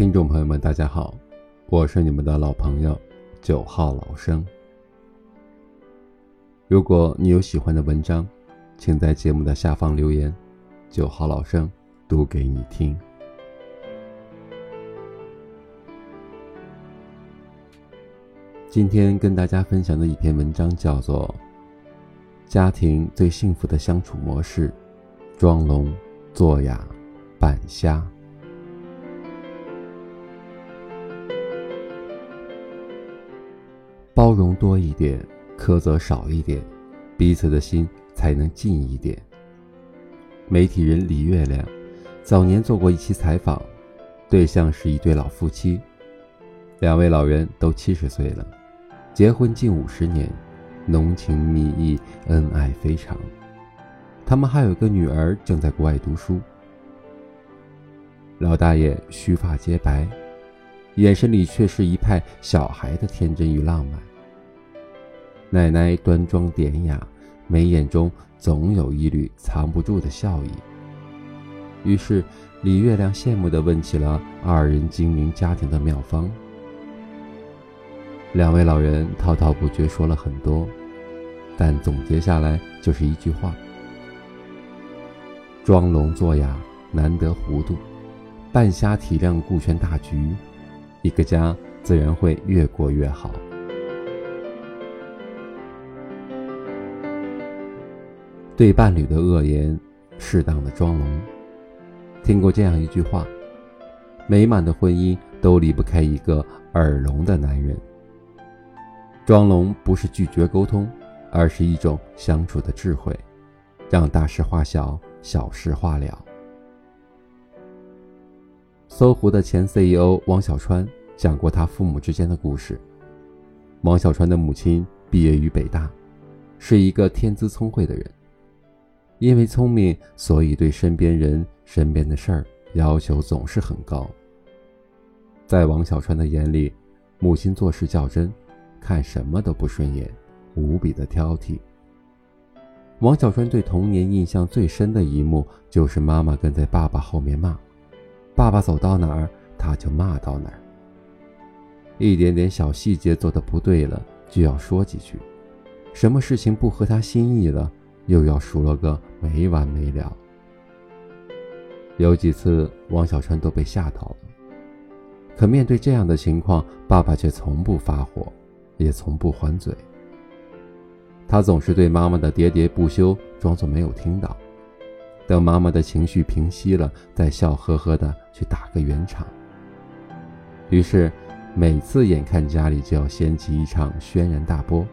听众朋友们，大家好，我是你们的老朋友九号老生。如果你有喜欢的文章，请在节目的下方留言，九号老生读给你听。今天跟大家分享的一篇文章叫做《家庭最幸福的相处模式》，装聋作哑，扮瞎。包容多一点，苛责少一点，彼此的心才能近一点。媒体人李月亮早年做过一期采访，对象是一对老夫妻，两位老人都七十岁了，结婚近五十年，浓情蜜意，恩爱非常。他们还有个女儿正在国外读书。老大爷须发皆白，眼神里却是一派小孩的天真与浪漫。奶奶端庄典雅，眉眼中总有一缕藏不住的笑意。于是，李月亮羡慕地问起了二人经营家庭的妙方。两位老人滔滔不绝说了很多，但总结下来就是一句话：装聋作哑难得糊涂，半瞎体谅顾全大局，一个家自然会越过越好。对伴侣的恶言，适当的装聋。听过这样一句话：美满的婚姻都离不开一个耳聋的男人。装聋不是拒绝沟通，而是一种相处的智慧，让大事化小，小事化了。搜狐的前 CEO 王小川讲过他父母之间的故事。王小川的母亲毕业于北大，是一个天资聪慧的人。因为聪明，所以对身边人、身边的事儿要求总是很高。在王小川的眼里，母亲做事较真，看什么都不顺眼，无比的挑剔。王小川对童年印象最深的一幕，就是妈妈跟在爸爸后面骂，爸爸走到哪儿，他就骂到哪儿。一点点小细节做的不对了，就要说几句；什么事情不合他心意了。又要数了个没完没了。有几次，王小川都被吓到了。可面对这样的情况，爸爸却从不发火，也从不还嘴。他总是对妈妈的喋喋不休装作没有听到，等妈妈的情绪平息了，再笑呵呵的去打个圆场。于是，每次眼看家里就要掀起一场轩然大波。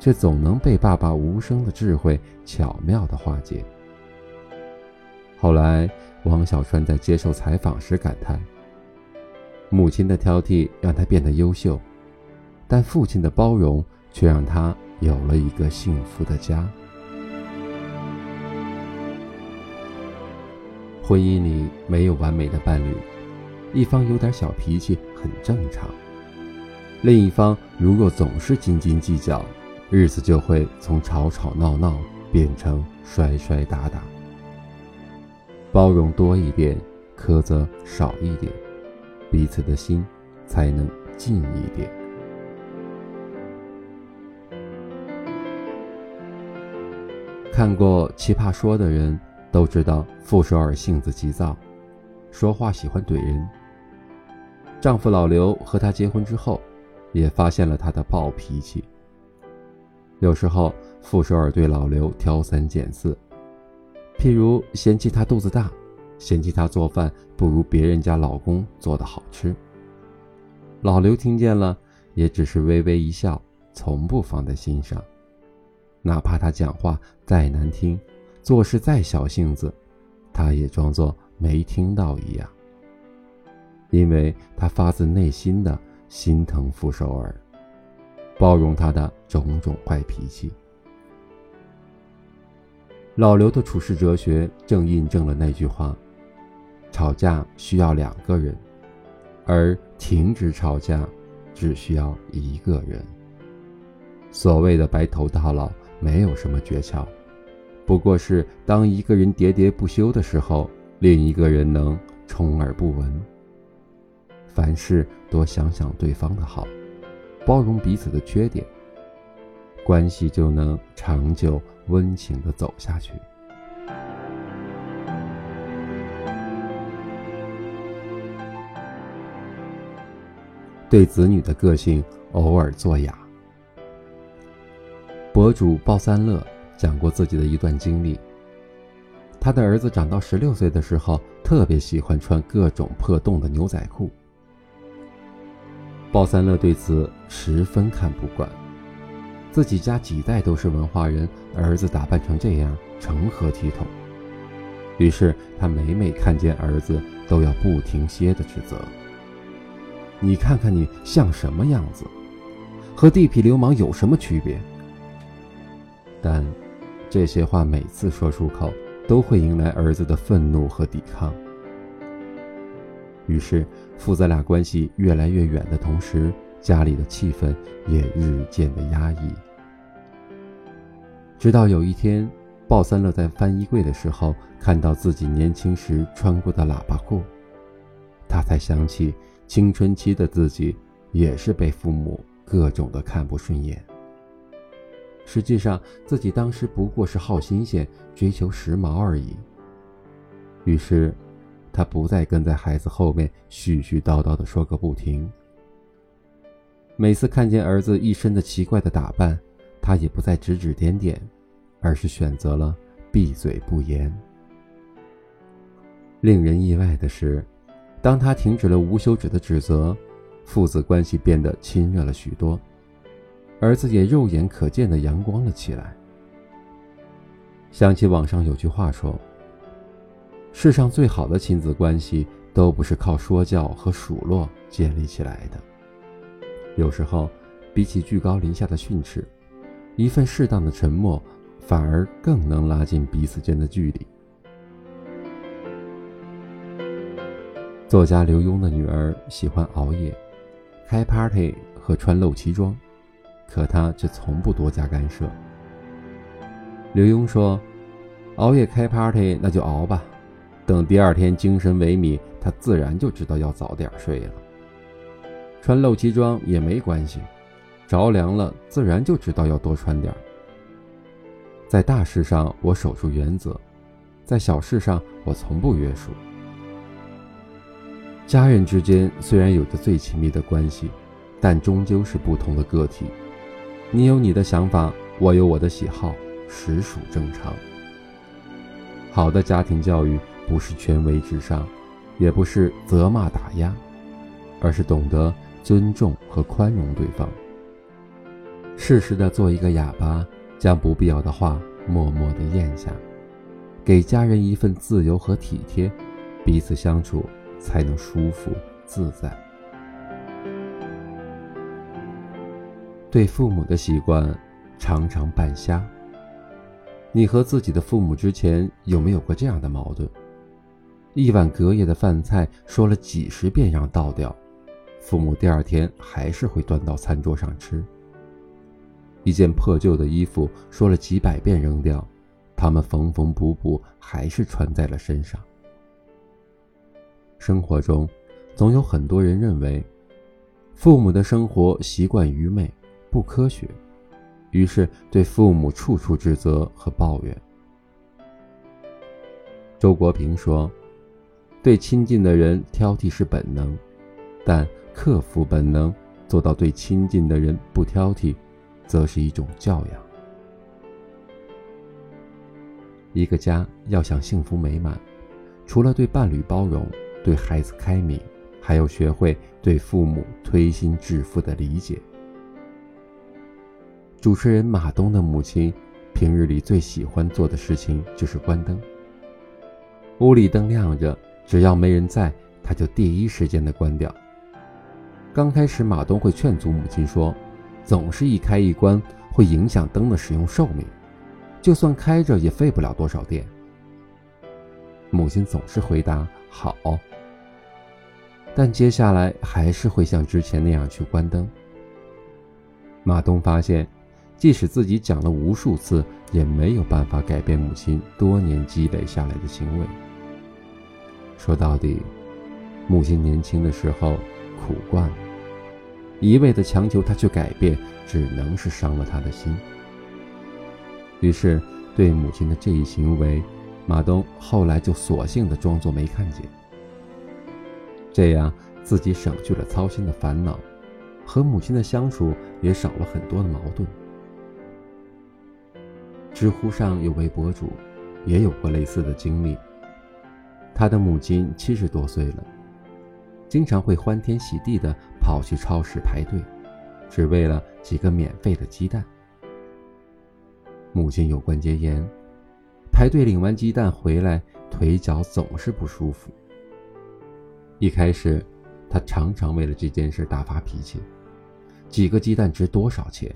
却总能被爸爸无声的智慧巧妙的化解。后来，王小川在接受采访时感叹：“母亲的挑剔让他变得优秀，但父亲的包容却让他有了一个幸福的家。”婚姻里没有完美的伴侣，一方有点小脾气很正常，另一方如若总是斤斤计较。日子就会从吵吵闹闹变成摔摔打打。包容多一点，苛责少一点，彼此的心才能近一点。看过《奇葩说》的人都知道，傅首尔性子急躁，说话喜欢怼人。丈夫老刘和她结婚之后，也发现了她的暴脾气。有时候，傅首尔对老刘挑三拣四，譬如嫌弃他肚子大，嫌弃他做饭不如别人家老公做的好吃。老刘听见了，也只是微微一笑，从不放在心上。哪怕他讲话再难听，做事再小性子，他也装作没听到一样，因为他发自内心的心疼傅首尔。包容他的种种坏脾气。老刘的处事哲学正印证了那句话：吵架需要两个人，而停止吵架只需要一个人。所谓的白头到老，没有什么诀窍，不过是当一个人喋喋不休的时候，另一个人能充耳不闻。凡事多想想对方的好，包容彼此的缺点，关系就能长久温情的走下去。对子女的个性偶尔作哑。博主鲍三乐讲过自己的一段经历。他的儿子长到十六岁的时候，特别喜欢穿各种破洞的牛仔裤。鲍三乐对此十分看不惯，自己家几代都是文化人，儿子打扮成这样，成何体统？于是他每每看见儿子，都要不停歇的指责：“你看看你像什么样子？和地痞流氓有什么区别？”但这些话每次说出口，都会迎来儿子的愤怒和抵抗。于是，父子俩关系越来越远的同时，家里的气氛也日渐的压抑。直到有一天，鲍三乐在翻衣柜的时候，看到自己年轻时穿过的喇叭裤，他才想起青春期的自己也是被父母各种的看不顺眼。实际上，自己当时不过是好新鲜、追求时髦而已。于是，他不再跟在孩子后面絮絮叨叨的说个不停。每次看见儿子一身的奇怪的打扮，他也不再指指点点，而是选择了闭嘴不言。令人意外的是，当他停止了无休止的指责，父子关系变得亲热了许多。儿子也肉眼可见的阳光了起来。想起网上有句话说：“世上最好的亲子关系都不是靠说教和数落建立起来的。有时候，比起居高临下的训斥，一份适当的沉默，反而更能拉近彼此间的距离。”作家刘墉的女儿喜欢熬夜、开 party 和穿露脐装。可他却从不多加干涉。刘墉说：“熬夜开 party 那就熬吧，等第二天精神萎靡，他自然就知道要早点睡了。穿露脐装也没关系，着凉了自然就知道要多穿点在大事上我守住原则，在小事上我从不约束。家人之间虽然有着最亲密的关系，但终究是不同的个体。”你有你的想法，我有我的喜好，实属正常。好的家庭教育不是权威至上，也不是责骂打压，而是懂得尊重和宽容对方。适时的做一个哑巴，将不必要的话默默的咽下，给家人一份自由和体贴，彼此相处才能舒服自在。对父母的习惯，常常半瞎。你和自己的父母之前有没有过这样的矛盾？一碗隔夜的饭菜说了几十遍让倒掉，父母第二天还是会端到餐桌上吃。一件破旧的衣服说了几百遍扔掉，他们缝缝补补还是穿在了身上。生活中，总有很多人认为，父母的生活习惯愚昧。不科学，于是对父母处处指责和抱怨。周国平说：“对亲近的人挑剔是本能，但克服本能，做到对亲近的人不挑剔，则是一种教养。一个家要想幸福美满，除了对伴侣包容、对孩子开明，还要学会对父母推心置腹的理解。”主持人马东的母亲，平日里最喜欢做的事情就是关灯。屋里灯亮着，只要没人在，他就第一时间的关掉。刚开始，马东会劝阻母亲说：“总是一开一关，会影响灯的使用寿命，就算开着也费不了多少电。”母亲总是回答：“好。”但接下来还是会像之前那样去关灯。马东发现。即使自己讲了无数次，也没有办法改变母亲多年积累下来的行为。说到底，母亲年轻的时候苦惯了。一味的强求他去改变，只能是伤了他的心。于是，对母亲的这一行为，马东后来就索性的装作没看见。这样，自己省去了操心的烦恼，和母亲的相处也少了很多的矛盾。知乎上有位博主，也有过类似的经历。他的母亲七十多岁了，经常会欢天喜地的跑去超市排队，只为了几个免费的鸡蛋。母亲有关节炎，排队领完鸡蛋回来，腿脚总是不舒服。一开始，他常常为了这件事大发脾气：“几个鸡蛋值多少钱？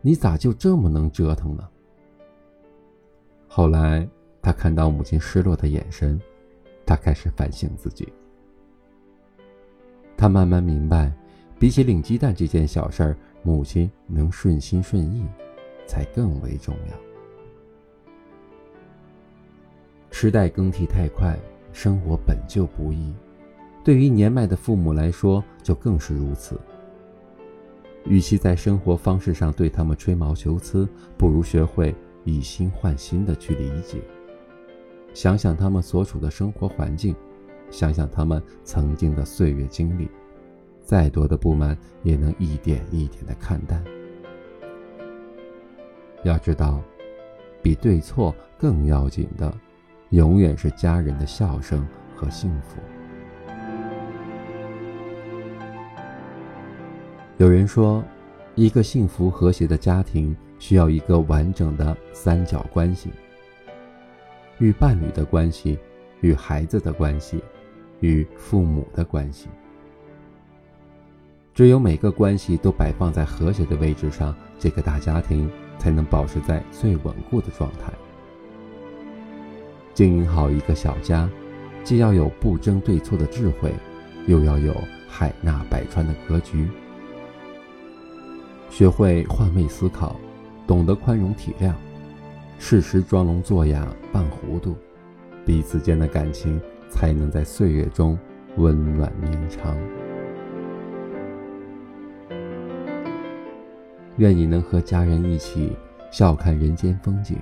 你咋就这么能折腾呢？”后来，他看到母亲失落的眼神，他开始反省自己。他慢慢明白，比起领鸡蛋这件小事儿，母亲能顺心顺意。才更为重要。时代更替太快，生活本就不易，对于年迈的父母来说就更是如此。与其在生活方式上对他们吹毛求疵，不如学会以心换心的去理解。想想他们所处的生活环境，想想他们曾经的岁月经历，再多的不满也能一点一点的看淡。要知道，比对错更要紧的，永远是家人的笑声和幸福。有人说，一个幸福和谐的家庭需要一个完整的三角关系：与伴侣的关系，与孩子的关系，与父母的关系。只有每个关系都摆放在和谐的位置上，这个大家庭。才能保持在最稳固的状态。经营好一个小家，既要有不争对错的智慧，又要有海纳百川的格局。学会换位思考，懂得宽容体谅，适时装聋作哑扮糊涂，彼此间的感情才能在岁月中温暖绵长。愿你能和家人一起笑看人间风景，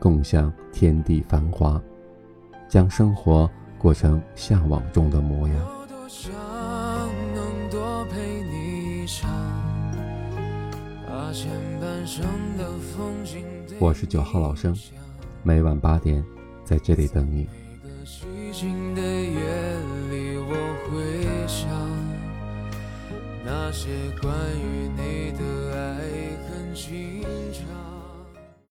共享天地繁华，将生活过成向往中的模样。把前半生的风景我是九号老生，每晚八点在这里等你。的夜里，我会想那些关于你的爱恨情长。